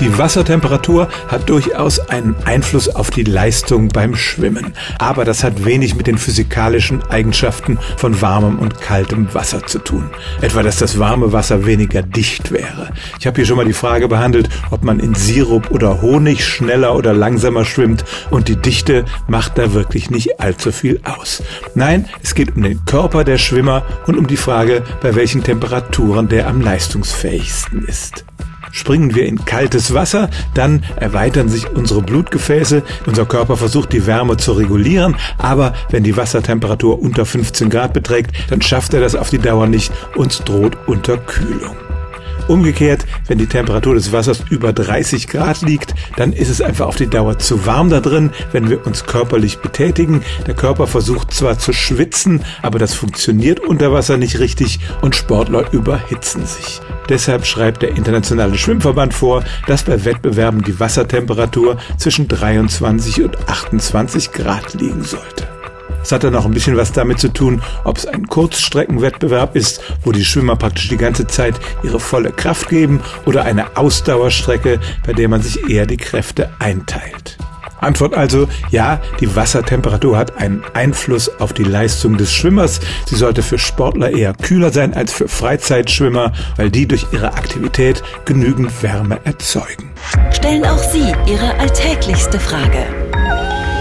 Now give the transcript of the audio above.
Die Wassertemperatur hat durchaus einen Einfluss auf die Leistung beim Schwimmen. Aber das hat wenig mit den physikalischen Eigenschaften von warmem und kaltem Wasser zu tun. Etwa, dass das warme Wasser weniger dicht wäre. Ich habe hier schon mal die Frage behandelt, ob man in Sirup oder Honig schneller oder langsamer schwimmt und die Dichte macht da wirklich nicht allzu viel aus. Nein, es geht um den Körper der Schwimmer und um die Frage, bei welchen Temperaturen der am leistungsfähigsten ist. Springen wir in kaltes Wasser, dann erweitern sich unsere Blutgefäße, unser Körper versucht die Wärme zu regulieren, aber wenn die Wassertemperatur unter 15 Grad beträgt, dann schafft er das auf die Dauer nicht, uns droht Unterkühlung. Umgekehrt, wenn die Temperatur des Wassers über 30 Grad liegt, dann ist es einfach auf die Dauer zu warm da drin, wenn wir uns körperlich betätigen. Der Körper versucht zwar zu schwitzen, aber das funktioniert unter Wasser nicht richtig und Sportler überhitzen sich. Deshalb schreibt der Internationale Schwimmverband vor, dass bei Wettbewerben die Wassertemperatur zwischen 23 und 28 Grad liegen sollte. Es hat dann auch ein bisschen was damit zu tun, ob es ein Kurzstreckenwettbewerb ist, wo die Schwimmer praktisch die ganze Zeit ihre volle Kraft geben, oder eine Ausdauerstrecke, bei der man sich eher die Kräfte einteilt. Antwort also, ja, die Wassertemperatur hat einen Einfluss auf die Leistung des Schwimmers. Sie sollte für Sportler eher kühler sein als für Freizeitschwimmer, weil die durch ihre Aktivität genügend Wärme erzeugen. Stellen auch Sie Ihre alltäglichste Frage